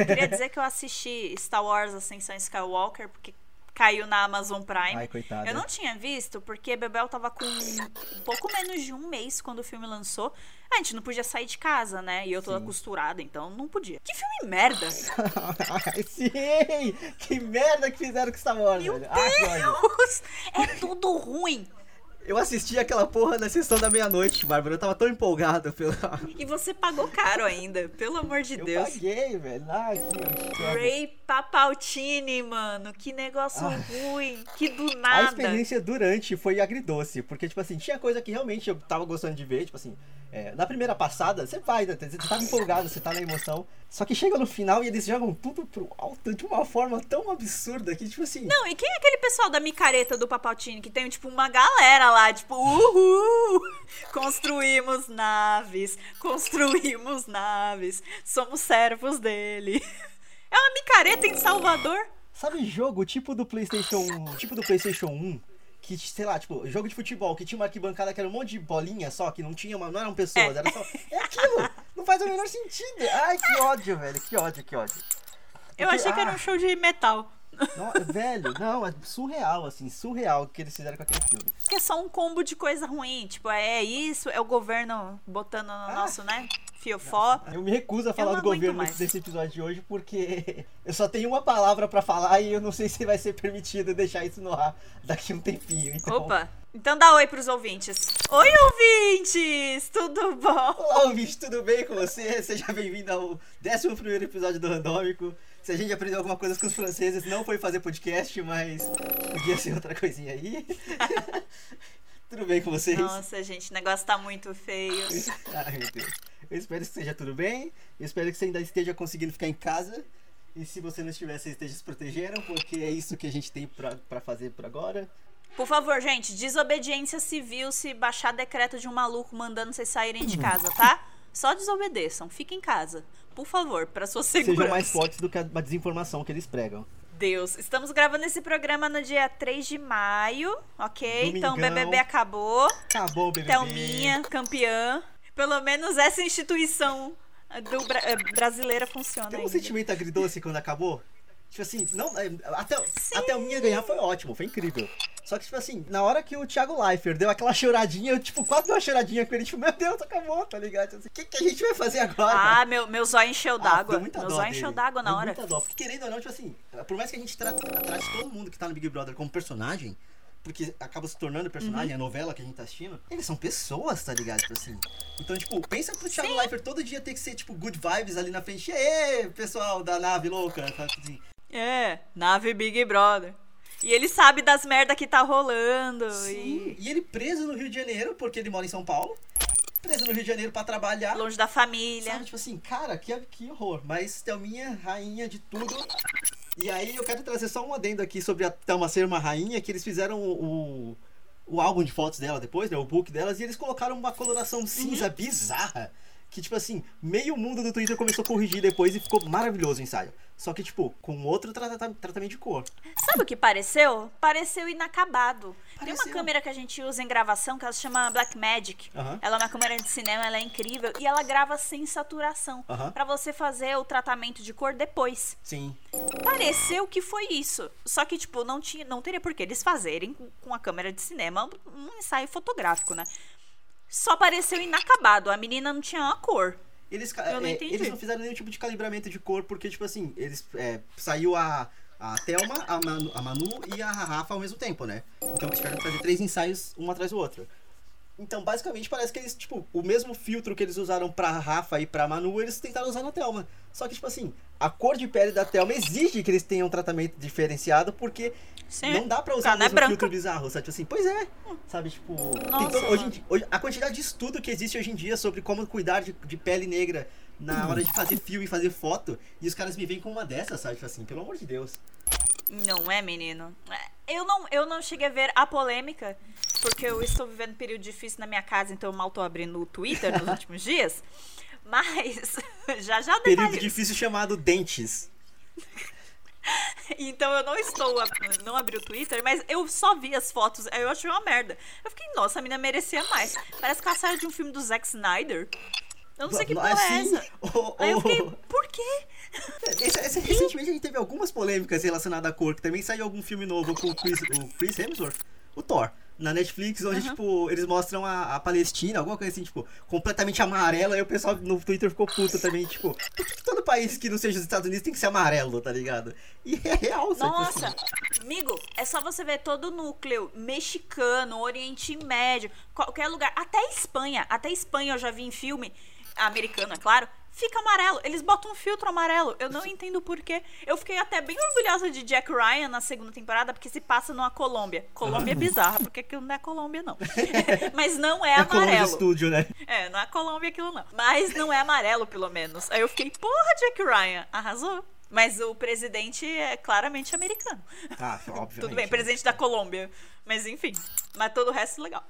Eu queria dizer que eu assisti Star Wars Ascensão Skywalker, porque caiu na Amazon Prime. Ai, coitada. Eu não tinha visto, porque Bebel tava com um pouco menos de um mês quando o filme lançou. A gente não podia sair de casa, né? E eu toda Sim. costurada, então não podia. Que filme merda! Ai, Sim! Que merda que fizeram com Star Wars, Meu velho. Deus! É tudo ruim! Eu assisti aquela porra na sessão da meia-noite, Bárbara. Eu tava tão empolgado pelo. E você pagou caro ainda, pelo amor de Eu Deus. paguei, velho. Ai, que. Ray Papaltini, mano. Que negócio Ah. ruim. Que do A nada. experiência durante foi agridoce, porque, tipo assim, tinha coisa que realmente eu tava gostando de ver, tipo assim, é, na primeira passada, você vai, né, você tava empolgado, você tá na emoção, só que chega no final e eles jogam tudo pro alto de uma forma tão absurda que, tipo assim, Não, e quem é aquele pessoal da micareta do Papaltini que tem, tipo, uma galera lá, tipo, uhul! Construímos naves, construímos naves, somos servos dele. É uma micareta em Salvador? sabe jogo tipo do PlayStation, tipo do PlayStation 1, que, sei lá, tipo, jogo de futebol, que tinha uma arquibancada que era um monte de bolinha só, que não tinha uma, não eram pessoas, era só, é aquilo, não faz o menor sentido, ai, que ódio, velho, que ódio, que ódio. Eu Porque, achei que era ah, um show de metal. Não, velho, não, é surreal, assim, surreal o que eles fizeram com aquele filme. Que é só um combo de coisa ruim. Tipo, é isso, é o governo botando no Ah. nosso, né? Fiofó. Eu me recuso a falar do governo mais. nesse episódio de hoje porque eu só tenho uma palavra pra falar e eu não sei se vai ser permitido deixar isso no ar daqui um tempinho. Então, Opa! Então dá oi pros ouvintes. Oi, ouvintes! Tudo bom? Olá, ouvinte, tudo bem com você? Seja bem-vindo ao 11 primeiro episódio do Randômico. Se a gente aprendeu alguma coisa com os franceses, não foi fazer podcast, mas podia ser outra coisinha aí. tudo bem com vocês? Nossa, gente, o negócio tá muito feio. Ai, meu Deus. Eu espero que esteja tudo bem. Eu espero que você ainda esteja conseguindo ficar em casa. E se você não estiver, você esteja se protegendo, porque é isso que a gente tem pra, pra fazer por agora. Por favor, gente, desobediência civil se baixar decreto de um maluco mandando vocês saírem de casa, tá? Só desobedeçam, fiquem em casa. Por favor, pra sua segurança. Sejam mais fortes do que a desinformação que eles pregam. Deus. Estamos gravando esse programa no dia 3 de maio, ok? Então o Domingão. BBB acabou. Acabou o BBB. Thelminha, campeã. Pelo menos essa instituição do Bra- eh, brasileira funciona Tem um ainda. sentimento agridoce quando acabou? Tipo assim, não, é, até, até o minha ganhar foi ótimo, foi incrível. Só que, tipo assim, na hora que o Thiago Leifert deu aquela choradinha, eu, tipo, quase dei uma choradinha com ele, tipo, meu Deus, acabou, tá ligado? O que, que a gente vai fazer agora? Ah, meu, meu zóio encheu Ah, d'água. deu muita meu zóio encheu d'água na Deu hora. Muita dó, porque querendo ou não, tipo assim, por mais que a gente tra trate todo mundo que tá no Big Brother como personagem, porque acaba se tornando personagem, Uhum. a novela que a gente tá assistindo, eles são pessoas, tá ligado? Tipo assim. Então, tipo, pensa pro Thiago Leifert todo dia ter que ser, tipo, good vibes ali na frente. Ê, pessoal da nave louca? Tipo assim. É, nave Big Brother. E ele sabe das merda que tá rolando. Sim. E E ele preso no Rio de Janeiro, porque ele mora em São Paulo. Preso no Rio de Janeiro pra trabalhar. longe da família. Sabe, tipo assim, cara, que, que horror. Mas Thelminha, rainha de tudo. E aí eu quero trazer só um adendo aqui sobre a Thelma ser uma rainha, que eles fizeram o, o, o álbum de fotos dela depois, né? O book delas, e eles colocaram uma coloração cinza bizarra. Que, tipo assim, meio mundo do Twitter começou a corrigir depois e ficou maravilhoso o ensaio. Só que, tipo, com outro trata- tratamento de cor. Sabe o que pareceu? Pareceu inacabado. Tem Pareceu. uma câmera que a gente usa em gravação que ela se chama Blackmagic. Aham. Ela é uma câmera de cinema, ela é incrível e ela grava sem saturação, Aham. Pra você fazer o tratamento de cor depois. Sim. Pareceu que foi isso. Só que tipo, não tinha, não teria por que eles fazerem com a câmera de cinema um ensaio fotográfico, né? Só pareceu inacabado. A menina não tinha uma cor. Eles, Eu não é, entendi. eles não fizeram nenhum tipo de calibramento de cor, porque, tipo assim, eles. É, saiu a, a Thelma, a Manu, a Manu e a Rafa ao mesmo tempo, né? Então eles tiveram que fazer três ensaios, um atrás do outro. Então, basicamente, parece que eles, tipo, o mesmo filtro que eles usaram pra Rafa e pra Manu, eles tentaram usar na Thelma. Só que, tipo assim, a cor de pele da Thelma exige que eles tenham um tratamento diferenciado, porque Sim. não dá pra usar o Ela é mesmo branca. filtro bizarro, sabe? Tipo assim, pois é. Sabe, tipo. Nossa, todo- hoje, hoje- a quantidade de estudo que existe hoje em dia sobre como cuidar de, de pele negra na hora de fazer filme e fazer foto, e os caras me vêm com uma dessas, sabe? Tipo assim, pelo amor de Deus. Não é, menino? É, Eu não, eu não cheguei a ver a polêmica, porque eu estou vivendo um período difícil na minha casa, então eu mal tô abrindo o Twitter nos últimos dias. Mas já já Período detalhes. difícil chamado dentes. Então eu não estou, a- não abri o Twitter, mas eu só vi as fotos, aí eu achei uma merda. Eu fiquei, nossa, a menina merecia mais. Parece que ela saiu de um filme do Zack Snyder. Eu não sei que porra é essa. o- Aí eu o- fiquei, por quê? Esse- esse- recentemente a gente teve algumas polêmicas relacionadas à cor, que também saiu algum filme novo com o Chris, o Chris Hemsworth, o Thor, na Netflix, onde, tipo, eles mostram a, a Palestina, alguma coisa assim, tipo, completamente amarela, e o pessoal no Twitter ficou puto também, tipo, por que que todo país que não seja os Estados Unidos tem que ser amarelo, tá ligado? E é real, sabe? Nossa, Assim, amigo, é só você ver todo o núcleo mexicano, Oriente Médio, qualquer lugar, até Espanha, até Espanha eu já vi em filme, americano, é claro, fica amarelo. Eles botam um filtro amarelo. Eu não entendo por quê. Eu fiquei até bem orgulhosa de Jack Ryan na segunda temporada, porque se passa numa Colômbia. Colômbia é bizarra, porque aquilo não é Colômbia, não. Mas não é é amarelo. Estúdio, né? É, não é Colômbia aquilo não. Mas não é amarelo, pelo menos. Aí eu fiquei, porra, Jack Ryan, arrasou. Mas o presidente é claramente americano. Ah, obviamente. Tudo bem, presidente da Colômbia. Mas enfim. Mas todo o resto legal.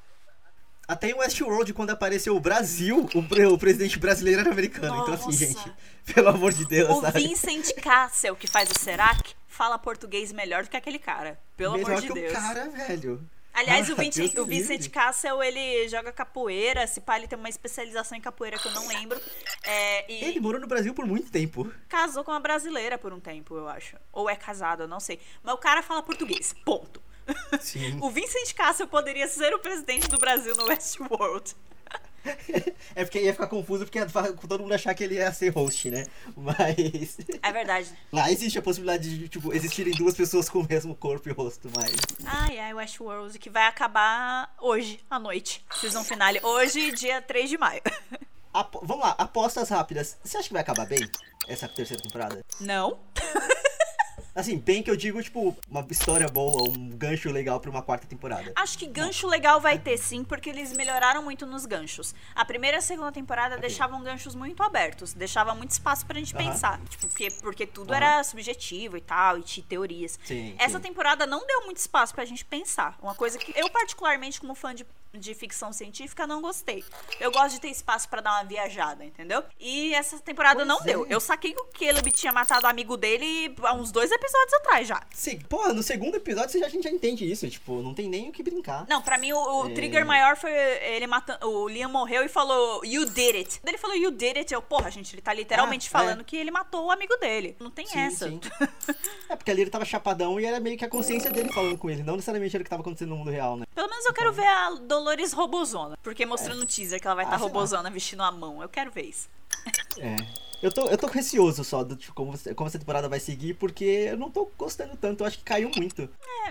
Até em Westworld, quando apareceu o Brasil, o, o presidente brasileiro era americano. Então, assim, Nossa. gente, pelo amor de Deus, O sabe? Vincent Cassel, que faz o Serac, fala português melhor do que aquele cara. Pelo Melhor amor de que Deus. o cara, velho. Aliás, o, Ah, Vincent, Deus o Vincent. Cassel, ele joga capoeira. Se pá, ele tem uma especialização em capoeira que eu não lembro. É, e Ele morou no Brasil por muito tempo. casou com uma brasileira por um tempo, eu acho. Ou é casado, eu não sei. Mas o cara fala português, ponto. Sim. O Vincent Cassel poderia ser o presidente do Brasil no Westworld. É porque ia ficar confuso porque todo mundo achar que ele ia ser host, né? Mas. É verdade. Lá existe a possibilidade de, tipo, existirem duas pessoas com o mesmo corpo e rosto, mas. Ai, ai, Westworld, que vai acabar hoje, à noite. Season finale. Hoje, dia 3 de maio. Apo- Vamos lá, apostas rápidas. Você acha que vai acabar bem essa terceira temporada? Não? Assim, bem que eu digo, tipo, uma história boa, um gancho legal pra uma quarta temporada. Acho que gancho legal vai ter sim, porque eles melhoraram muito nos ganchos. A primeira e a segunda temporada deixavam ganchos muito abertos, deixava muito espaço pra gente Aham. pensar. Tipo, porque, porque tudo Aham. era subjetivo e tal, e tinha teorias. Sim, Essa sim. temporada não deu muito espaço pra gente pensar. Uma coisa que eu, particularmente, como fã de, de ficção científica, não gostei. Eu gosto de ter espaço pra dar uma viajada, entendeu? E essa temporada Pois não é. deu. Eu saquei que o Caleb tinha matado o amigo dele há uns dois episódios atrás já. Sim, porra, no segundo episódio você já- a gente já entende isso. Tipo, não tem nem o que brincar. Não, pra mim o, o É. trigger maior foi ele matando. O Liam morreu e falou, You did it. Ele falou, You did it. Eu, porra, gente, ele tá literalmente Ah, falando é. que ele matou o amigo dele. Não tem Sim, essa. sim. É porque ali ele tava chapadão e era meio que a consciência dele falando com ele, não necessariamente era o que tava acontecendo no mundo real, né? Pelo menos eu quero ver a Dolores Robozona. Porque mostrando no teaser que ela vai Ah, estar sei lá. Robozona vestindo a mão. Eu quero ver isso. É. Eu tô, eu tô receoso só do tipo, como, como essa temporada vai seguir, porque eu não tô gostando tanto, eu acho que caiu muito.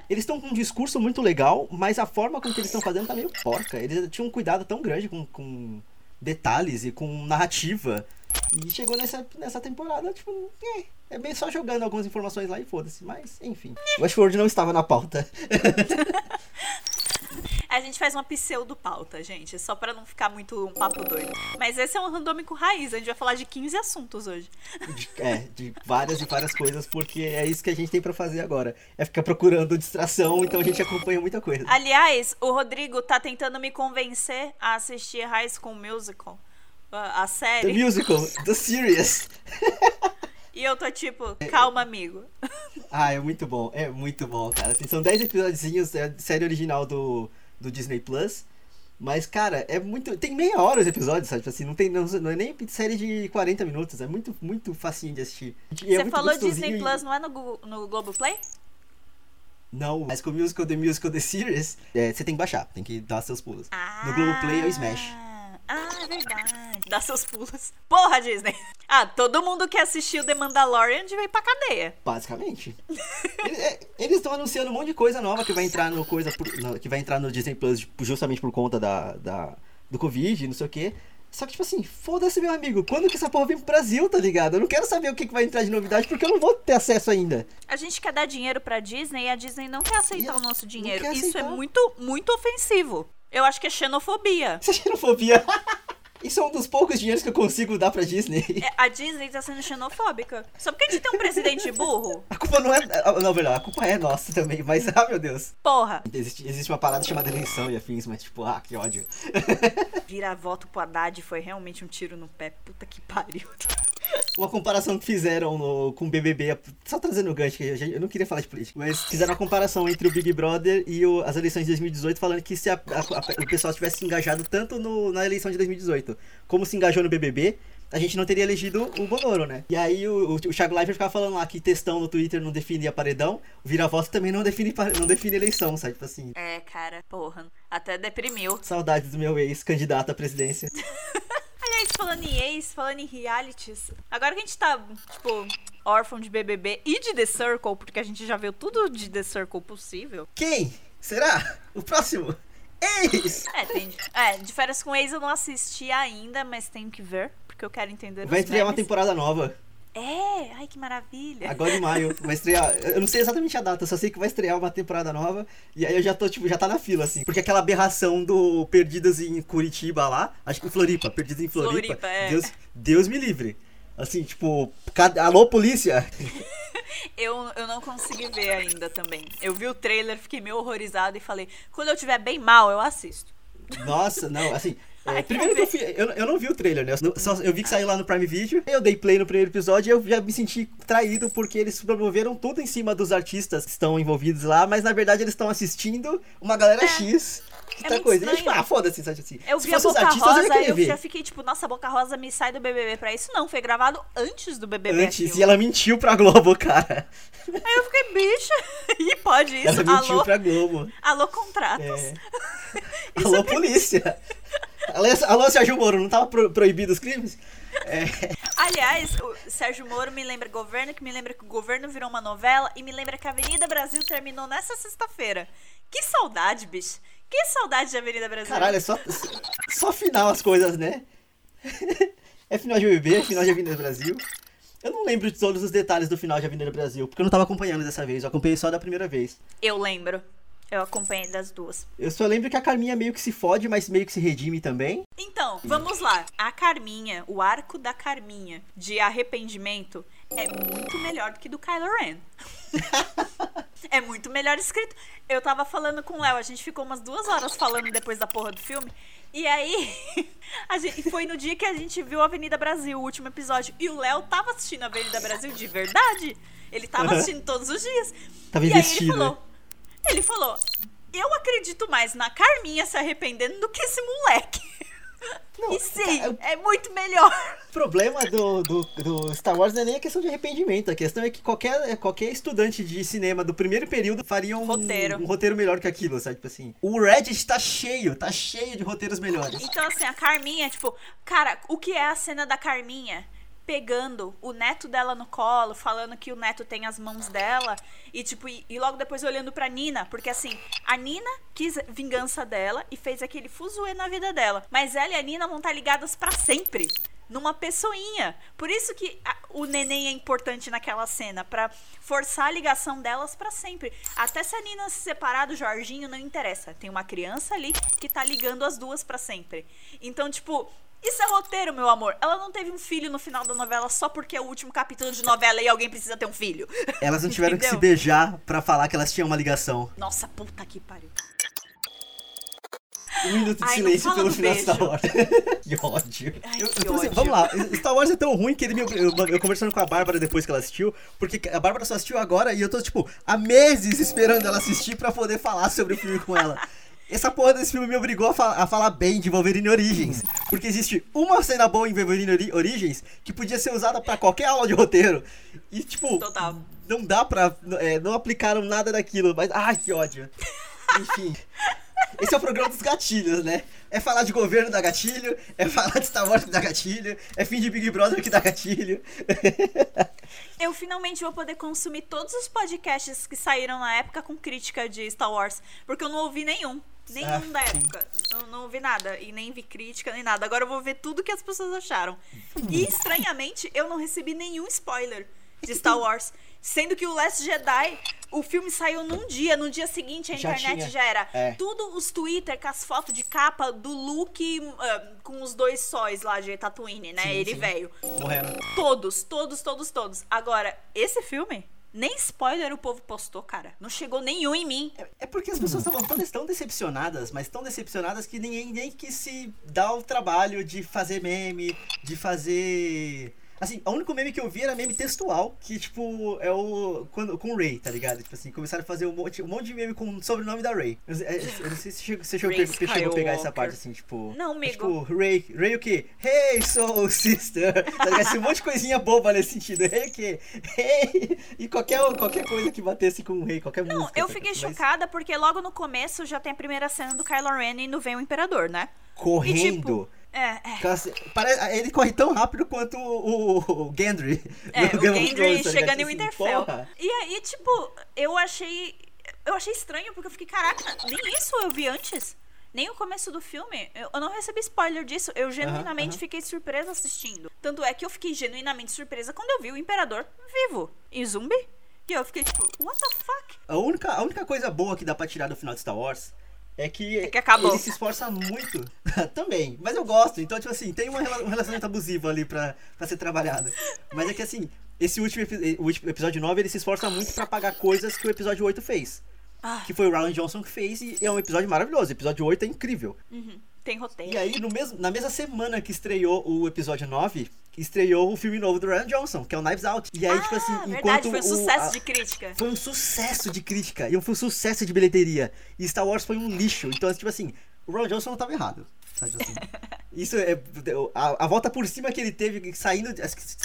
Eles estão com um discurso muito legal, mas a forma com que eles estão fazendo tá meio porca. Eles tinham um cuidado tão grande com, com detalhes e com narrativa. E chegou nessa, nessa temporada, tipo, é, é bem só jogando algumas informações lá e foda-se. Mas, enfim. Westworld não estava na pauta. A gente faz uma pseudo-pauta, gente. Só pra não ficar muito um papo doido. Mas esse é um randômico raiz. A gente vai falar de 15 assuntos hoje. É, de várias e várias coisas, porque é isso que a gente tem pra fazer agora. É ficar procurando distração, então a gente acompanha muita coisa. Aliás, o Rodrigo tá tentando me convencer a assistir High School Musical. A a The série. Musical, The Series. E eu tô tipo, calma, amigo. Ah, é muito bom, é muito bom, cara. Assim, são 10 episódios, é a série original do, do Disney Plus. Mas, cara, é muito. Tem meia hora os episódios, sabe? Tipo Assim, não, tem, não, não é nem série de 40 minutos, é muito, muito facinho de assistir. E é Você muito falou Disney e- Plus, não é no, Google, no Globoplay? Não, mas com o Musical, The Musical, The Series, é, você tem que baixar, tem que dar seus pulos. No Globoplay é o Smash. Ah, é verdade. Dá seus pulos. Porra, Disney. Ah, todo mundo que assistiu The Mandalorian ir pra cadeia. Basicamente. Eles- é, Eles estão anunciando um monte de coisa nova que vai entrar no coisa por- no- que vai entrar no Disney Plus justamente por conta da, da- do Covid, não sei o quê. Só que, tipo assim, foda-se, meu amigo. Quando que essa porra vem pro Brasil, tá ligado? Eu não quero saber o que, que vai entrar de novidade porque eu não vou ter acesso ainda. A gente quer dar dinheiro pra Disney e a Disney não quer aceitar E o nosso dinheiro. Isso é aceitar. muito, muito ofensivo. Eu acho que é xenofobia. Essa xenofobia. Isso é um dos poucos dinheiros que eu consigo dar pra Disney. É, A Disney tá sendo xenofóbica. Só porque a gente tem um presidente burro? A culpa não é. Não, verdade, a culpa é nossa também, mas, ah, meu Deus. Porra. Existe, existe uma parada chamada eleição e afins, mas, tipo, ah, que ódio. Virar voto pro Haddad foi realmente um tiro no pé. Puta que pariu. Uma comparação que fizeram no, com o BBB, só trazendo o gancho, que eu, eu não queria falar de política, mas fizeram uma comparação entre o Big Brother e o- as eleições de 2018, falando que se a- a- o pessoal tivesse engajado tanto no- na eleição de 2018 como se engajou no BBB, a gente não teria elegido o Bonoro, né? E aí o, o, o Thiago Leifert ficava falando lá que textão no Twitter não definia paredão, o vira-voto também não define, não define eleição, sabe? Tipo assim, É, cara, porra. Até deprimiu. saudades do meu ex-candidato à presidência. Aliás, falando em ex, falando em realities, agora que a gente tá, tipo, órfão de BBB e de The Circle, porque a gente já viu tudo de The Circle possível. Quem será o próximo ex? É, tem. É, de férias com ex eu não assisti ainda, mas tenho que ver, porque eu quero entender Vai estrear uma temporada nova. É, ai que maravilha. Agora em maio. Vai estrear. Eu não sei exatamente a data, só sei que vai estrear uma temporada nova. E aí eu já tô, tipo, já tá na fila, assim. Porque aquela aberração do Perdidas em Curitiba lá. Acho que em Floripa, Perdidas em Floripa. Floripa, é. Deus, Deus me livre. Assim, tipo, cada- alô, polícia! Eu, eu não consegui ver ainda também. Eu vi o trailer, fiquei meio horrorizada e falei, quando eu tiver bem mal, eu assisto. Nossa, não, assim. É, primeiro que eu, fui, eu, eu não vi o trailer, né? Eu, só- eu vi que saiu lá no Prime Video. Eu dei play no primeiro episódio e eu já me senti traído porque eles promoveram tudo em cima dos artistas que estão envolvidos lá, mas na verdade eles estão assistindo uma galera É. X. Que É tá muito coisa. E, tipo, estranho. ah, foda-se, assim. Eu vi a Boca artistas, eu Rosa eu ver. já fiquei tipo, nossa, a Boca Rosa me sai do BBB pra isso. Não, foi gravado antes do BBB. Antes, aquilo. e ela mentiu pra Globo, cara. Aí eu fiquei, bicha, e pode isso? Ela mentiu Alô, pra Globo. alô contratos. É. Alô, polícia. Alô, Sérgio Moro, não tava pro- proibido os crimes? É. Aliás, o Sérgio Moro me lembra governo, que me lembra que o governo virou uma novela e me lembra que a Avenida Brasil terminou nessa sexta-feira. Que saudade, bicho. Que saudade de Avenida Brasil. Caralho, é só, só final as coisas, né? É final de BBB, é final de Avenida Brasil. Eu não lembro de todos os detalhes do final de Avenida Brasil, porque eu não tava acompanhando dessa vez, eu acompanhei só da primeira vez. Eu lembro. Eu acompanhei das duas. Eu só lembro que a Carminha meio que se fode, mas meio que se redime também. Então, vamos lá. A Carminha, o arco da Carminha de arrependimento é muito melhor do que do Kylo Ren. é muito melhor escrito. Eu tava falando com o Léo, a gente ficou umas duas horas falando depois da porra do filme. E aí, gente, foi no dia que a gente viu Avenida Brasil, o último episódio. E o Léo tava assistindo Avenida Brasil de verdade. Ele tava assistindo todos os dias. Tava e aí ele falou, né? Ele falou: Eu acredito mais na Carminha se arrependendo do que esse moleque. Não, e sim, cara, é muito melhor. O problema do, do, do Star Wars não é nem a questão de arrependimento. A questão é que qualquer, qualquer estudante de cinema do primeiro período faria um Roteiro. um roteiro melhor que aquilo, sabe? Tipo assim. O Reddit tá cheio, tá cheio de roteiros melhores. Então, assim, a Carminha, tipo, cara, o que é a cena da Carminha? Pegando o neto dela no colo, falando que o neto tem as mãos dela, e tipo, e, e logo depois olhando pra Nina, porque assim, a Nina quis vingança dela e fez aquele fuzuê na vida dela. Mas ela e a Nina vão estar ligadas pra sempre. Numa pessoinha. Por isso que a- o neném é importante naquela cena, pra forçar a ligação delas pra sempre. Até se a Nina se separar do Jorginho, não interessa. Tem uma criança ali que tá ligando as duas pra sempre. Então, tipo, isso é roteiro, meu amor. Ela não teve um filho no final da novela só porque é o último capítulo de novela e alguém precisa ter um filho. Elas não tiveram que se beijar pra falar que elas tinham uma ligação. Nossa, puta que pariu. Um minuto de Ai, silêncio pelo final de. Star Wars. que ódio. Ai, Eu- que eu assim. Vamos lá, Star Wars é tão ruim que ele me, eu, eu conversando com a Bárbara depois que ela assistiu, porque a Bárbara só assistiu agora e eu tô, tipo, há meses esperando ela assistir pra poder falar sobre o filme com ela. Essa porra desse filme me obrigou a, fa- a falar bem de Wolverine Origins. Porque existe uma cena boa em Wolverine Ori- Origins que podia ser usada pra qualquer aula de roteiro. E, tipo, Total. não dá pra. é, não aplicaram nada daquilo, mas. Ai, que ódio. Enfim. Esse é o programa dos gatilhos, né? É falar de governo da gatilho, é falar de Star Wars que dá gatilho, é fim de Big Brother que dá gatilho. Eu finalmente vou poder consumir todos os podcasts que saíram na época com crítica de Star Wars, porque eu não ouvi nenhum. Nenhum Ah, da época. Não, não ouvi nada. E nem vi crítica, nem nada. Agora eu vou ver tudo que as pessoas acharam. E estranhamente, eu não recebi nenhum spoiler de Star Wars. Sendo que o Last Jedi, o filme saiu num dia, no dia seguinte a Já internet tinha. já era. É. Tudo os Twitter com as fotos de capa do Luke ah, com os dois sóis lá de Tatooine, né? Sim, Ele sim. veio. Morrendo. Todos, todos, todos, todos. Agora, esse filme, nem spoiler o povo postou, cara. Não chegou nenhum em mim. É porque as pessoas estavam todas tão decepcionadas, mas tão decepcionadas que ninguém nem quis se dar o trabalho de fazer meme, de fazer Assim, o único meme que eu vi era meme textual, que, tipo, é o. Quando, com o Ray, tá ligado? Tipo assim, começaram a fazer um monte, um monte de meme com o sobrenome da Ray. Eu, eu- eu não sei se chegou- você chegou, Ray chegou a pegar essa parte, assim, tipo. Não, amigo. Tipo, Ray, Ray o quê? Hey, soul sister! Tá ligado? Assim, um monte de coisinha boba nesse sentido. Hey o quê? Hey! E qualquer, qualquer coisa que batesse com o Ray, qualquer Não, música. eu tá fiquei? Mas chocada porque logo no começo já tem a primeira cena do Kylo Ren indo ver o Imperador, né? Correndo. E, tipo, É, é. Aquelas- Parece, ele corre tão rápido quanto o, o, o Gendry. É, o Game Gendry Thrones, tá chegando ligado? em Assim, Winterfell. porra. E aí, tipo, eu achei. Eu achei estranho, porque eu fiquei, caraca, nem isso eu vi antes. Nem o começo do filme. Eu, eu não recebi spoiler disso. Eu genuinamente aham. fiquei surpresa assistindo. Tanto é que eu fiquei genuinamente surpresa quando eu vi o Imperador vivo. E zumbi. E eu fiquei tipo, what the fuck? A única, a única coisa boa que dá pra tirar do final de Star Wars é que, É que acabou. ele se esforça muito. Também, mas eu gosto. Então, tipo assim, tem uma, um relacionamento abusivo ali pra, pra ser trabalhado. Mas é que assim, esse último, epi- o último episódio 9, ele se esforça muito pra apagar coisas que o episódio 8 fez. Ah, Que foi o Ryan Johnson que fez e é um episódio maravilhoso. O episódio 8 é incrível. uhum, tem roteiro. E aí, no mesmo, na mesma semana que estreou o episódio 9, estreou o filme novo do Ryan Johnson, que é o Knives Out. E aí, ah, tipo assim, verdade, enquanto foi um o- sucesso a- de crítica. foi um sucesso de crítica e foi um sucesso de bilheteria. E Star Wars foi um lixo. Então, tipo assim, o Ron Johnson não tava errado. Sabe assim? Isso é. A, a volta por cima que ele teve, saindo,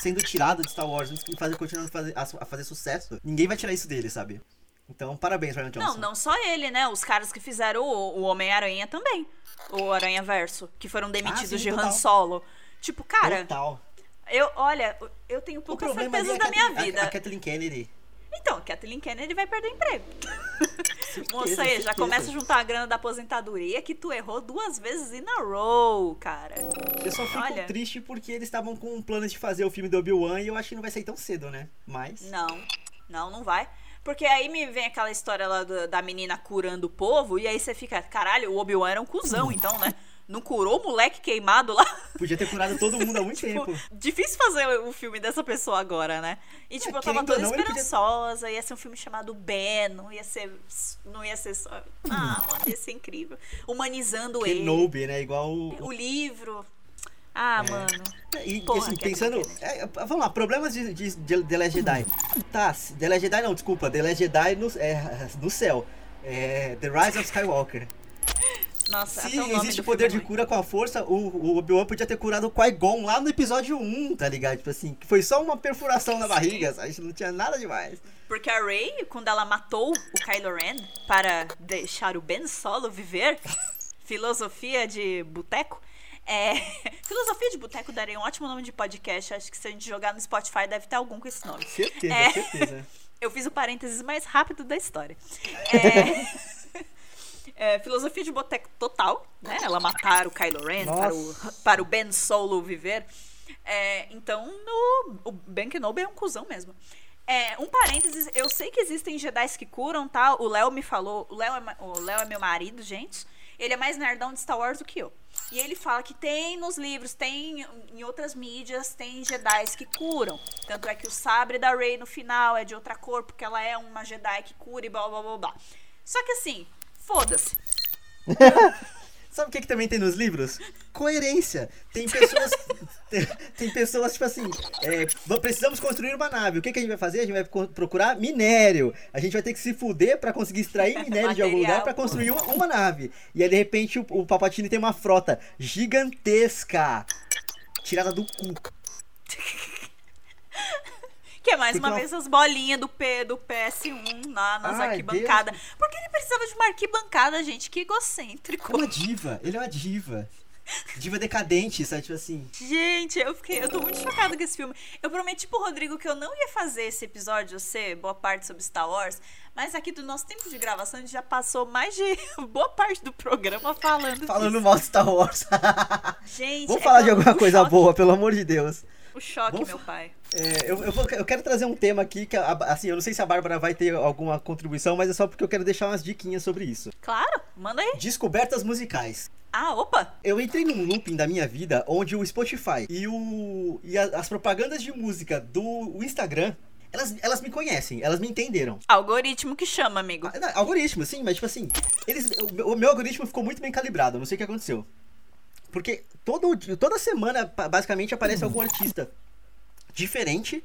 sendo tirado de Star Wars e fazer, continuando a fazer, a fazer sucesso, ninguém vai tirar isso dele, sabe? Então, parabéns, Ryan Johnson. Não, não só ele, né? Os caras que fizeram o, o Homem-Aranha também. O Aranha Verso, que foram demitidos Ah, sim, de Han total. Solo. Tipo, cara, Total. eu, olha, eu tenho problema ali é da minha vida. A, a Kathleen Kennedy. Então, Kathleen Kennedy vai perder emprego. Moça aí, já certeza. começa a juntar a grana da aposentadoria que tu errou duas vezes in a row, cara. Eu só fico Olha. triste porque eles estavam com planos de fazer o filme do Obi-Wan e eu acho que não vai sair tão cedo, né? Mas. Não, não, não vai. Porque aí me vem aquela história lá do- da menina curando o povo, e aí você fica, caralho, o Obi-Wan era um cuzão, então, né? Não curou o moleque queimado lá? Podia ter curado todo mundo há muito Tipo, tempo. difícil fazer o filme dessa pessoa agora, né? E tipo, eu tava toda não, ele podia- esperançosa, ia ser um filme chamado Ben, não ia ser. Não ia ser só. Ah, mano, ia ser incrível. Humanizando ele. Kenobi, né? Igual o, O livro. Ah, É. mano. E Porra, assim, pensando. Kennedy. é, vamos lá, problemas de, de, de The Last Jedi. Tá, The Last Jedi não, desculpa. The Last Jedi no, é, no céu. É, The Rise of Skywalker. Nossa, Se existe poder de é ruim. cura com a força, o, o Obi-Wan podia ter curado o Qui-Gon lá no episódio 1, tá ligado? Tipo assim, que foi só uma perfuração na barriga, sabe? Não tinha nada demais. Porque a Rey, quando ela matou o Kylo Ren para deixar o Ben Solo viver, filosofia de boteco, é... filosofia de boteco daria um ótimo nome de podcast. Acho que se a gente jogar no Spotify deve ter algum com esse nome. Certeza, É. certeza. Eu fiz o parênteses mais rápido da história. É... é, filosofia de boteco total, né? Ela matar o Kylo Ren para o, para o Ben Solo viver. É, então, no, o Ben Kenobi é um cuzão mesmo. É, um parênteses, eu sei que existem Jedi que curam, tá? O Léo me falou. O Léo é, o Léo é meu marido, gente. Ele é mais nerdão de Star Wars do que eu. E ele fala que tem nos livros, tem em outras mídias, tem Jedi que curam. Tanto é que o sabre da Rey no final é de outra cor, porque ela é uma Jedi que cura e blá blá blá blá. Só que assim, foda-se. Sabe o que, que também tem nos livros? Coerência. Tem pessoas. tem, tem pessoas, tipo assim, é, "Va- precisamos construir uma nave. O que, que a gente vai fazer? A gente vai procurar minério. A gente vai ter que se fuder pra conseguir extrair minério de algum lugar pra construir uma, uma nave. E aí, de repente, o, o Papatini tem uma frota gigantesca. Tirada do cu. Que é mais Porque uma vez as bolinhas do, P, do PS1 lá nas Ai, arquibancadas. Porque ele precisava de uma arquibancada, gente. Que egocêntrico. É uma diva. Ele é uma diva. Diva decadente, sabe? Tipo assim. Gente, eu fiquei, eu tô muito chocada com esse filme. Eu prometi pro Rodrigo que eu não ia fazer esse episódio ser boa parte sobre Star Wars, mas aqui do nosso tempo de gravação a gente já passou mais de boa parte do programa falando. Falando disso. mal de Star Wars. Gente, Vamos é falar de alguma coisa choque- boa, pelo amor de Deus. O choque, Vamos meu pai. É, eu, eu, vou- eu quero trazer um tema aqui que, assim, eu não sei se a Bárbara vai ter alguma contribuição, mas é só porque eu quero deixar umas diquinhas sobre isso. Claro, manda aí. Descobertas musicais. Ah, opa! Eu entrei num looping da minha vida onde o Spotify e, o, e a- as propagandas de música do Instagram, elas, elas me conhecem, elas me entenderam. Algoritmo que chama, amigo. Ah, não, Algoritmo, sim, mas tipo assim, eles, o, meu- o meu algoritmo ficou muito bem calibrado, não sei o que aconteceu. Porque todo, toda semana, basicamente, aparece algum artista diferente.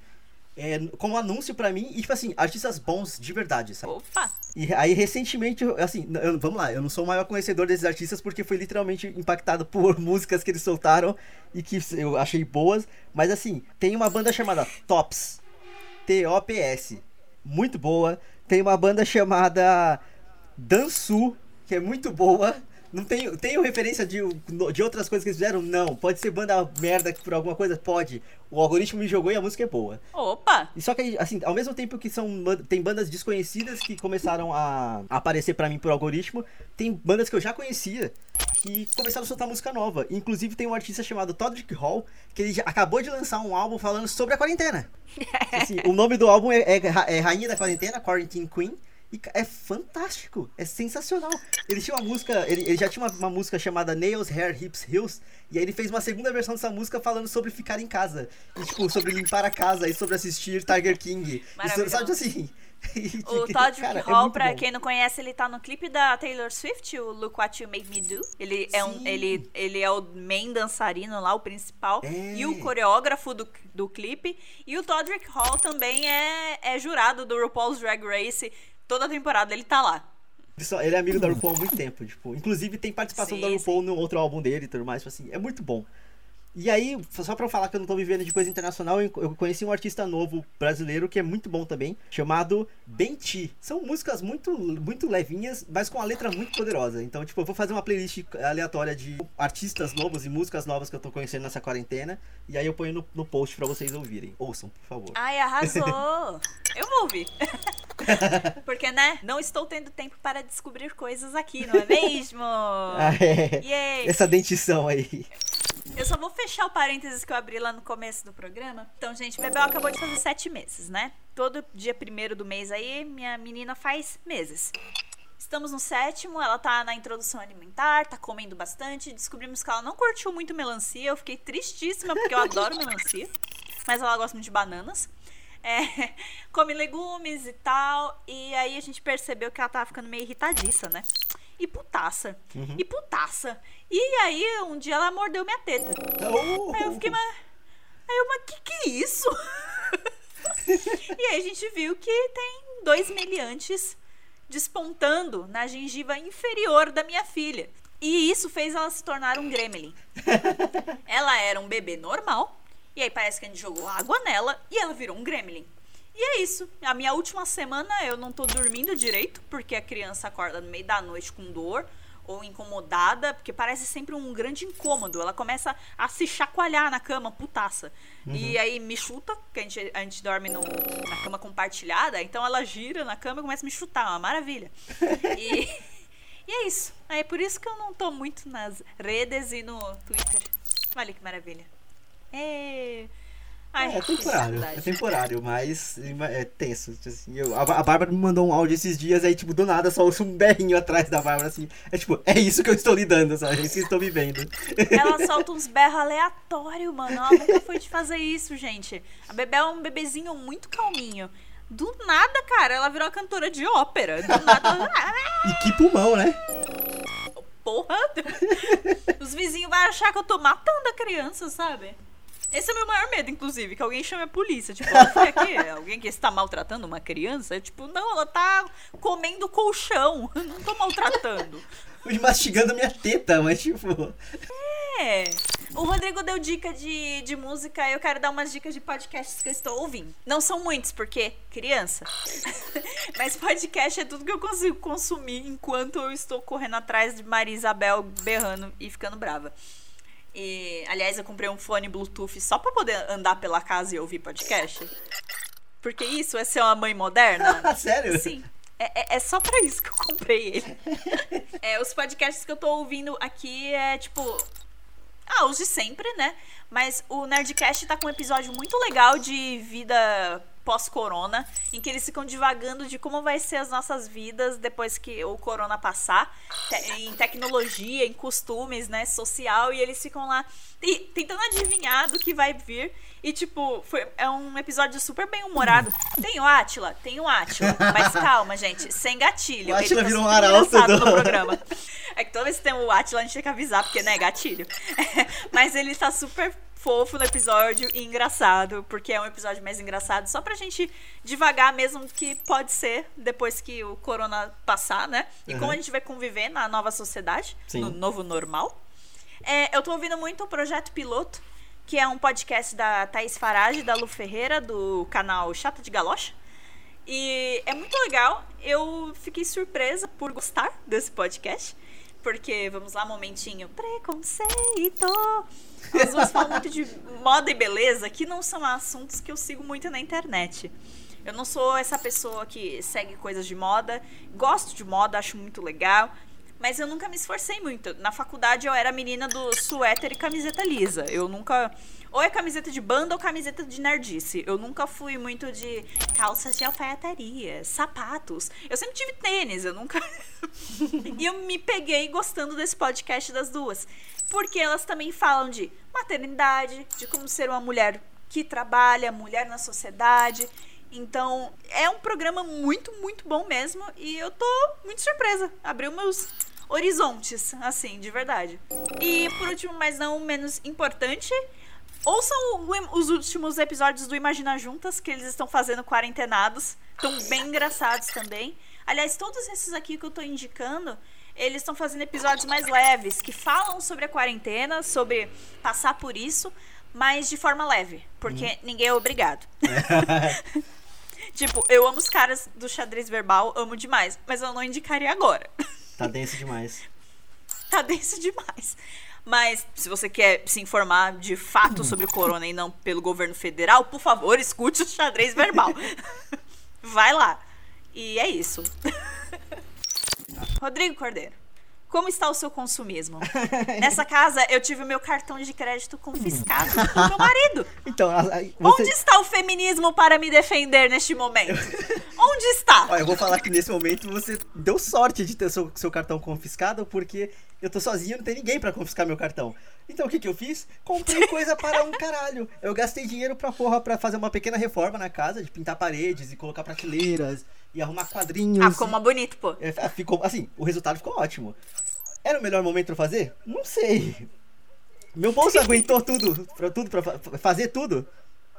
É, como anúncio pra mim, e tipo assim, artistas bons de verdade, sabe? Opa! E aí, recentemente, assim, eu- vamos lá, eu não sou o maior conhecedor desses artistas porque fui literalmente impactado por músicas que eles soltaram e que eu achei boas, mas assim, tem uma banda chamada Tops, T-O-P-S, muito boa. Tem uma banda chamada Dansu, que é muito boa. Não tenho, tenho referência de, de outras coisas que eles fizeram? Não. Pode ser banda merda por alguma coisa? Pode. O algoritmo me jogou e a música é boa. Opa! E só que, assim, ao mesmo tempo que são tem bandas desconhecidas que começaram a, aparecer pra mim por algoritmo, tem bandas que eu já conhecia que começaram a soltar música nova. Inclusive tem um artista chamado Todrick Hall, que ele acabou de lançar um álbum falando sobre a quarentena. Assim, o nome do álbum é, é é Rainha da Quarentena, Quarantine Queen. E é fantástico, é sensacional. Ele tinha uma música, ele, ele já tinha uma, uma música chamada Nails, Hair, Hips, Heels. E aí ele fez uma segunda versão dessa música falando sobre ficar em casa. E, tipo, sobre limpar a casa e sobre assistir Tiger King. E, sabe assim? E, O cara, Todrick é Hall, muito pra bom. quem não conhece, ele tá no clipe da Taylor Swift, o Look What You Made Me Do. Ele é, um, ele, ele é o main dançarino lá, o principal, É. e o coreógrafo do, do clipe. E o Todrick Hall também é, é jurado do RuPaul's Drag Race. Toda temporada ele tá lá. Ele é amigo da RuPaul há muito tempo, tipo. Inclusive tem participação Sim, da RuPaul no outro álbum dele e tudo mais, tipo assim, é muito bom. E aí, só pra eu falar que eu não tô vivendo de coisa internacional, eu eu conheci um artista novo brasileiro que é muito bom também, chamado Benti. São músicas muito, muito levinhas, mas com a letra muito poderosa. Então, tipo, eu vou fazer uma playlist aleatória de artistas novos e músicas novas que eu tô conhecendo nessa quarentena. E aí eu ponho no, no post pra vocês ouvirem. Ouçam, por favor. Ai, arrasou! Eu vou ouvir. Porque, né? Não estou tendo tempo para descobrir coisas aqui, não é mesmo? Ah, é. Yay! Essa dentição aí. Eu só vou fechar o parênteses que eu abri lá no começo do programa. Então, gente, Bebel acabou de fazer sete meses, né? Todo dia primeiro do mês aí, minha menina faz meses. Estamos no sétimo, ela tá na introdução alimentar, tá comendo bastante. Descobrimos que ela não curtiu muito melancia. Eu fiquei tristíssima porque eu adoro melancia. Mas ela gosta muito de bananas. É, come legumes e tal. E aí a gente percebeu que ela tava ficando meio irritadiça, né? E putaça. E putaça. E aí um dia ela mordeu minha teta. Oh! Aí eu fiquei, mas. Aí eu, mas que que é isso? e aí a gente viu que tem dois meliantes despontando na gengiva inferior da minha filha. E isso fez ela se tornar um gremlin. ela era um bebê normal. E aí parece que a gente jogou água nela e ela virou um gremlin. E é isso. A minha última semana eu não tô dormindo direito, porque a criança acorda no meio da noite com dor ou incomodada, porque parece sempre um grande incômodo. Ela começa a se chacoalhar na cama, putaça. E aí me chuta, porque a gente, a gente dorme no- na cama compartilhada, então ela gira na cama e começa a me chutar, uma maravilha. E, e é isso. É por isso que eu não tô muito nas redes e no Twitter. Olha que maravilha. É, Ai, É que temporário, é temporário, mas é tenso. Assim, eu- a, a Bárbara me mandou um áudio esses dias, aí, tipo, do nada só ouço um berrinho atrás da Bárbara, assim. É tipo, é isso que eu estou lidando, sabe? É isso que eu estou vivendo. Ela solta uns berros aleatórios, mano. Ela nunca foi de fazer isso, gente. A Bebê é um bebezinho muito calminho. Do nada, cara, ela virou cantora de ópera. Do nada. E que pulmão, né? Porra! Os vizinhos vão achar que eu tô matando a criança, sabe? Esse é o meu maior medo, inclusive, que alguém chame a polícia. Tipo, foi aqui, alguém que está maltratando uma criança? Tipo, não, ela tá comendo colchão. Não tô maltratando. Mastigando minha teta, mas tipo. É. O Rodrigo deu dica de, de música, eu quero dar umas dicas de podcasts que eu estou ouvindo. Não são muitos, porque criança. Mas podcast é tudo que eu consigo consumir enquanto eu estou correndo atrás de Maria Isabel berrando e ficando brava. E, aliás, eu comprei um fone Bluetooth só pra poder andar pela casa e ouvir podcast. Porque isso é ser uma mãe moderna. Sério? Sim. É, é- é só pra isso que eu comprei ele. É, os podcasts que eu tô ouvindo aqui é tipo. Ah, os de sempre, né? Mas o Nerdcast tá com um episódio muito legal de vida pós-corona, em que eles ficam divagando de como vai ser as nossas vidas depois que o corona passar, em tecnologia, em costumes, né, social, e eles ficam lá tentando adivinhar do que vai vir. E, tipo, foi, é um episódio super bem humorado. Tem o Átila, tem o Átila. Mas calma, gente, sem gatilho. O Átila tá virou um arauto do- no programa. É que toda vez que tem o Átila, a gente tem que avisar, porque, né, gatilho. Mas ele tá super fofo no episódio e engraçado, porque é um episódio mais engraçado, só pra gente devagar mesmo que pode ser depois que o corona passar, né? E Uhum. como a gente vai conviver na nova sociedade, Sim. no novo normal. É, eu tô ouvindo muito o Projeto Piloto, que é um podcast da Thaís Farage, da Lu Ferreira, do canal Chata de Galocha. E é muito legal. Eu fiquei surpresa por gostar desse podcast. Porque, vamos lá, momentinho. Preconceito. As duas falam muito de moda e beleza, que não são assuntos que eu sigo muito na internet. Eu não sou essa pessoa que segue coisas de moda. Gosto de moda, acho muito legal. Mas eu nunca me esforcei muito. Na faculdade eu era menina do suéter e camiseta lisa. Eu nunca. Ou é camiseta de banda ou camiseta de nerdice. Eu nunca fui muito de calças de alfaiataria, sapatos. Eu sempre tive tênis, eu nunca. e eu me peguei gostando desse podcast das duas. Porque elas também falam de maternidade, de como ser uma mulher que trabalha, mulher na sociedade. Então, é um programa muito, muito bom mesmo. E eu tô muito surpresa. Abriu meus horizontes, assim, de verdade. E por último, mas não menos importante, ouçam o- os últimos episódios do Imagina Juntas, que eles estão fazendo quarentenados. Estão bem engraçados também. Aliás, todos esses aqui que eu tô indicando, eles estão fazendo episódios mais leves, que falam sobre a quarentena, sobre passar por isso, mas de forma leve, porque ninguém é obrigado. tipo, eu amo os caras do xadrez verbal, amo demais, mas eu não indicaria agora. Tá denso demais. tá denso demais. Mas se você quer se informar de fato sobre o corona e não pelo governo federal, por favor, escute o xadrez verbal. Vai lá. E é isso. Rodrigo Cordeiro, como está o seu consumismo? Nessa casa eu tive o meu cartão de crédito confiscado pelo meu marido. Então, você... Onde está o feminismo para me defender neste momento? Onde está? Olha, eu vou falar que nesse momento você deu sorte de ter seu, seu cartão confiscado, porque eu tô sozinho e não tem ninguém pra confiscar meu cartão. Então o que que eu fiz? Comprei coisa para um caralho. Eu gastei dinheiro pra porra pra fazer uma pequena reforma na casa, de pintar paredes e colocar prateleiras e arrumar quadrinhos. Ah, ficou uma bonito, pô. É, ficou, assim, o resultado ficou ótimo. Era o melhor momento pra fazer? Não sei. Meu bolso aguentou tudo, pra tudo, pra fa- fazer tudo?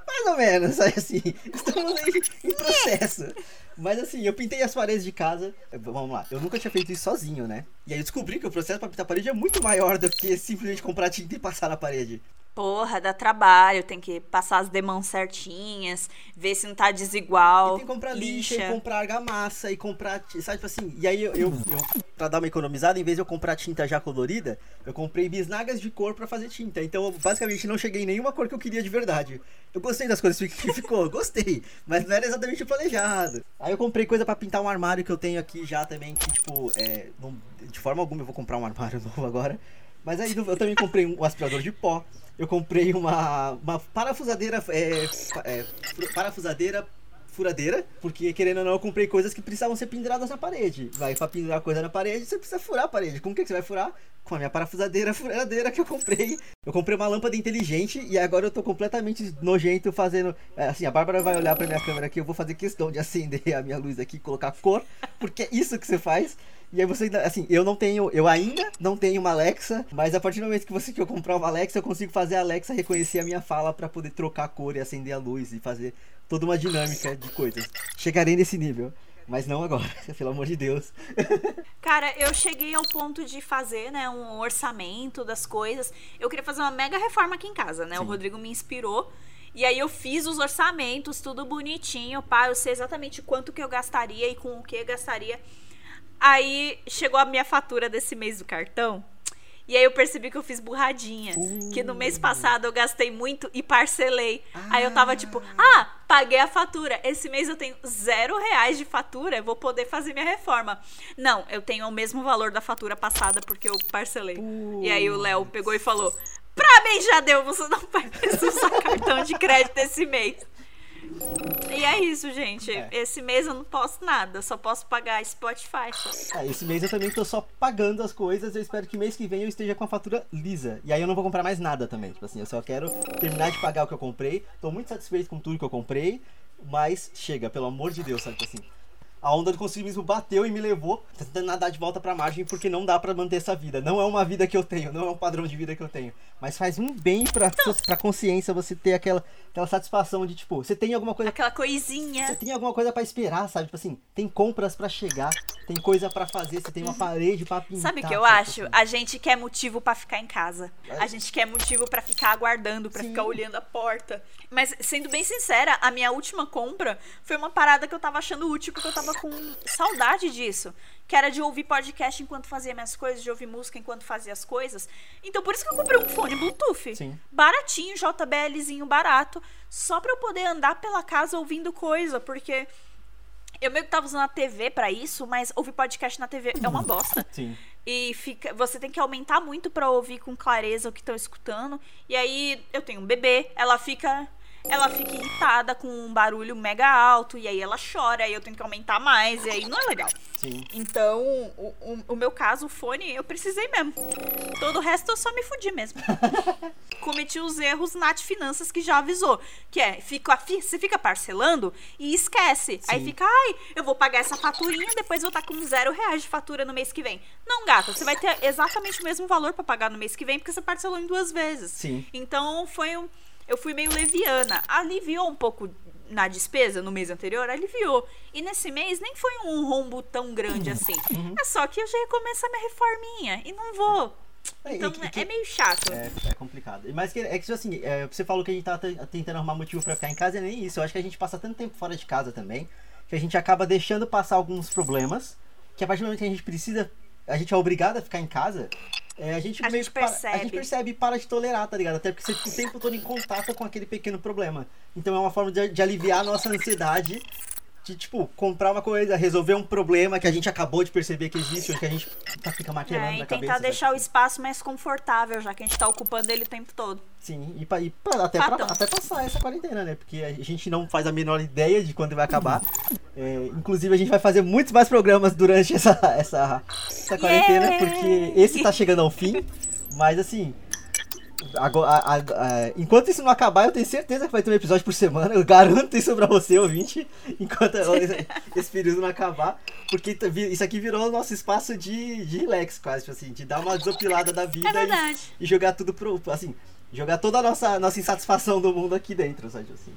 Mais ou menos, assim, estamos em, em processo. Mas assim, eu pintei as paredes de casa. Vamos lá, eu nunca tinha feito isso sozinho, né? E aí eu descobri que o processo pra pintar a parede é muito maior do que simplesmente comprar tinta e passar na parede. Porra, dá trabalho, tem que passar as demãos certinhas, ver se não tá desigual. E tem que comprar lixa, lixa. e comprar argamassa, e comprar. Sabe, tipo assim. E aí eu, eu, eu, pra dar uma economizada, em vez de eu comprar tinta já colorida, eu comprei bisnagas de cor pra fazer tinta. Então eu basicamente não cheguei em nenhuma cor que eu queria de verdade. Eu gostei das coisas que ficou, gostei. Mas não era exatamente o planejado. Aí eu comprei coisa pra pintar um armário que eu tenho aqui já também, que tipo, é. não- de forma alguma eu vou comprar um armário novo agora. Mas aí eu também comprei um aspirador de pó. Eu comprei uma, uma parafusadeira. É, é, fu- parafusadeira furadeira, porque querendo ou não, eu comprei coisas que precisavam ser penduradas na parede. Vai pra pendurar coisa na parede, você precisa furar a parede. Com o que que você vai furar? Com a minha parafusadeira furadeira que eu comprei. Eu comprei uma lâmpada inteligente e agora eu tô completamente nojento fazendo. é, Assim, a Bárbara vai olhar pra minha câmera aqui, eu vou fazer questão de acender a minha luz aqui, colocar cor, porque é isso que você faz. E aí você ainda, assim, eu não tenho, eu ainda não tenho uma Alexa, mas a partir do momento que você que eu comprar uma Alexa, eu consigo fazer a Alexa reconhecer a minha fala pra poder trocar a cor e acender a luz e fazer toda uma dinâmica de coisas. Chegarei nesse nível, mas não agora, pelo amor de Deus. Cara, eu cheguei ao ponto de fazer, né, um orçamento das coisas. Eu queria fazer uma mega reforma aqui em casa, né? O Rodrigo me inspirou. E aí eu fiz os orçamentos, tudo bonitinho, pá, eu sei exatamente quanto que eu gastaria e com o que eu gastaria. Aí chegou a minha fatura desse mês do cartão. E aí eu percebi que eu fiz burradinha. Que no mês passado eu gastei muito e parcelei. Aí eu tava tipo, ah, paguei a fatura. Esse mês eu tenho zero reais de fatura, eu vou poder fazer minha reforma. Não, eu tenho o mesmo valor da fatura passada porque eu parcelei. E aí o Léo pegou e falou: Pra mim já deu, você não vai precisar cartão de crédito esse mês. E é isso, gente. É. Esse mês eu não posso nada, só posso pagar Spotify. Ah, esse mês eu também tô só pagando as coisas, eu espero que mês que vem eu esteja com a fatura lisa. E aí eu não vou comprar mais nada também. Tipo assim, eu só quero terminar de pagar o que eu comprei. Tô muito satisfeito com tudo que eu comprei, mas chega, pelo amor de Deus, sabe tipo assim. A onda do consumismo bateu e me levou tentando nadar de volta pra margem porque não dá pra manter essa vida. Não é uma vida que eu tenho, não é um padrão de vida que eu tenho. Mas faz um bem pra, pra consciência você ter aquela, aquela satisfação de, tipo, você tem alguma coisa. Aquela Você coisinha. tem alguma coisa pra esperar, sabe? Tipo assim, tem compras pra chegar, tem coisa pra fazer, você tem uma parede pra pintar. Uhum. Sabe o que eu sabe? acho? Assim. A gente quer motivo pra ficar em casa. A gente quer motivo pra ficar aguardando, pra Sim. ficar olhando a porta. Mas, sendo bem sincera, a minha última compra foi uma parada que eu tava achando útil, porque eu tava com saudade disso. Que era de ouvir podcast enquanto fazia minhas coisas, de ouvir música enquanto fazia as coisas. Então, por isso que eu comprei um fone Bluetooth. Sim. Baratinho, JBLzinho barato, só pra eu poder andar pela casa ouvindo coisa, porque. Eu meio que tava usando a TV pra isso, mas ouvir podcast na TV é uma bosta. Sim. E fica, você tem que aumentar muito pra ouvir com clareza o que estão escutando. E aí eu tenho um bebê, ela fica ela fica irritada com um barulho mega alto e aí ela chora, aí eu tenho que aumentar mais e aí não é legal. Sim. Então, o, o, o meu caso, o fone, eu precisei mesmo. Todo o resto eu só me fudi mesmo. Cometi os erros Nath Finanças que já avisou. Que é, fica, fi- você fica parcelando e esquece. Aí Sim. fica, ai, eu vou pagar essa faturinha, depois vou estar com zero reais de fatura no mês que vem. Não, gata, você vai ter exatamente o mesmo valor pra pagar no mês que vem, porque você parcelou em duas vezes. Sim. Então, foi um... Eu fui meio leviana. Aliviou um pouco na despesa no mês anterior, aliviou. E nesse mês nem foi um rombo tão grande assim. É só que eu já ia começar minha reforminha e não vou. É, Então e que- é meio chato. É, é complicado. Mas que, é que assim, é, você falou que a gente tá te- tentando arrumar motivo pra ficar em casa, é nem isso. Eu acho que a gente passa tanto tempo fora de casa também, que a gente acaba deixando passar alguns problemas, que a partir do momento que a gente precisa, a gente é obrigado a ficar em casa, é, a gente A meio gente que para- a percebe. gente percebe e para de tolerar, tá ligado? Até porque você fica o tempo todo em contato com aquele pequeno problema. Então é uma forma de, de aliviar a nossa ansiedade. De, tipo, comprar uma coisa, resolver um problema que a gente acabou de perceber que existe, ou que a gente tá, fica maquinando É, na e cabeça. tentar sabe? deixar o espaço mais confortável, já que a gente tá ocupando ele o tempo todo. Sim, e, pa- e pa- até, pra, até passar essa quarentena, né? Porque a gente não faz a menor ideia de quando vai acabar. É, inclusive, a gente vai fazer muitos mais programas durante essa, essa, essa quarentena, Yay! porque esse tá chegando ao fim. Mas assim. Agora- a- a- enquanto isso não acabar, eu tenho certeza que vai ter um episódio por semana. Eu garanto isso pra você, ouvinte. Enquanto esse- período não acabar. Porque tá isso aqui virou o nosso espaço de, de relax, quase, tipo assim, de dar uma desopilada da vida É e- e jogar tudo pro. Assim, jogar toda a nossa, nossa insatisfação do mundo aqui dentro, sabe assim.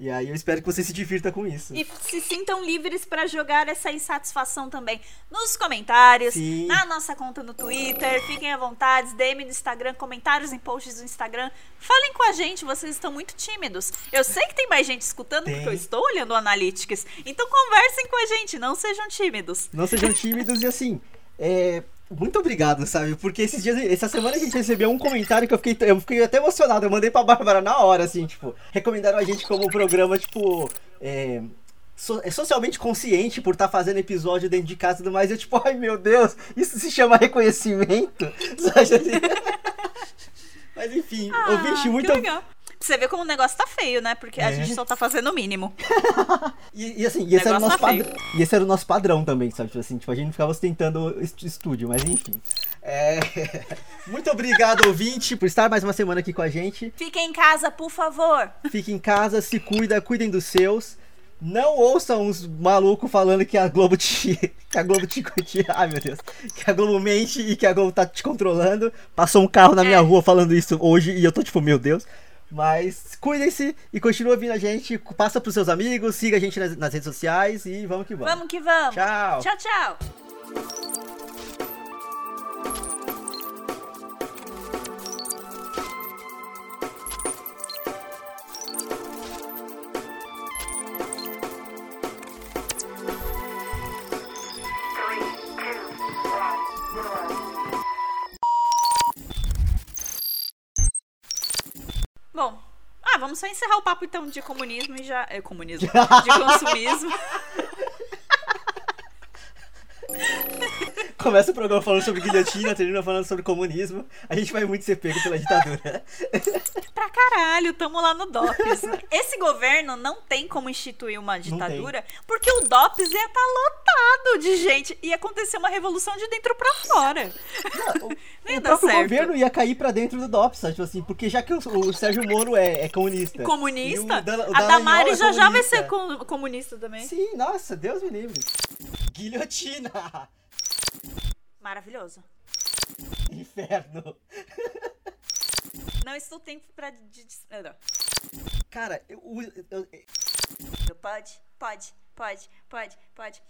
E aí eu espero que você se divirta com isso. E se sintam livres pra jogar essa insatisfação também nos comentários, Sim. na nossa conta no Twitter. Fiquem à vontade, DM no Instagram, comentários em posts do Instagram. Falem com a gente, vocês estão muito tímidos. Eu sei que tem mais gente escutando Tem. porque eu estou olhando o Analytics. Então conversem com a gente, não sejam tímidos. Não sejam tímidos e assim. É. Muito obrigado, sabe? Porque esses dias, essa semana a gente recebeu um comentário que eu fiquei, eu fiquei até emocionado. Eu mandei pra Bárbara na hora, assim, tipo, recomendaram a gente como programa, tipo, é, so- é socialmente consciente por estar fazendo episódio dentro de casa e tudo mais. Eu, tipo, ai meu Deus, isso se chama reconhecimento? Sabe? Mas enfim, Ah, ouvinte, muito você ver como o negócio tá feio, né? Porque a É. gente só tá fazendo o mínimo. E, e assim, e esse, era o nosso tá padrão, e esse era o nosso padrão também, sabe? Tipo assim, tipo, a gente não ficava ostentando est- estúdio, mas enfim. É... Muito obrigado, ouvinte, por estar mais uma semana aqui com a gente. Fiquem em casa, por favor. Fique em casa, se cuida, cuidem dos seus. Não ouçam uns malucos falando que a Globo te. que a Globo te, te. Ai meu Deus. Que a Globo mente e que a Globo tá te controlando. Passou um carro na minha É. rua falando isso hoje e eu tô tipo, meu Deus. Mas cuidem-se e continua vindo a gente. Passa pros seus amigos, siga a gente nas, nas redes sociais e vamos que vamos. Vamos que vamos. Tchau. Tchau, tchau. Vamos só encerrar o papo então de comunismo e já. É comunismo. De consumismo. Começa o programa falando sobre guilhotina, termina falando sobre comunismo. A gente vai muito ser pego pela ditadura. Pra caralho, tamo lá no DOPS. Esse governo não tem como instituir uma ditadura, porque o DOPS ia estar lotado de gente. Ia acontecer uma revolução de dentro pra fora. Não ia o próprio certo. governo ia cair pra dentro do DOPS? Tipo assim, porque já que o, o Sérgio Moro é, é comunista. Comunista? o Dan- o a Dallagnol Damares é já já vai ser com- comunista também. Sim, nossa, Deus me livre. Guilhotina! Maravilhoso. Inferno! Não estou tempo pra. Cara, eu, eu- eu- Pode, pode, pode, pode, pode.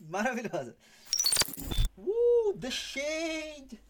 maravilhosa. Uh, The Shade!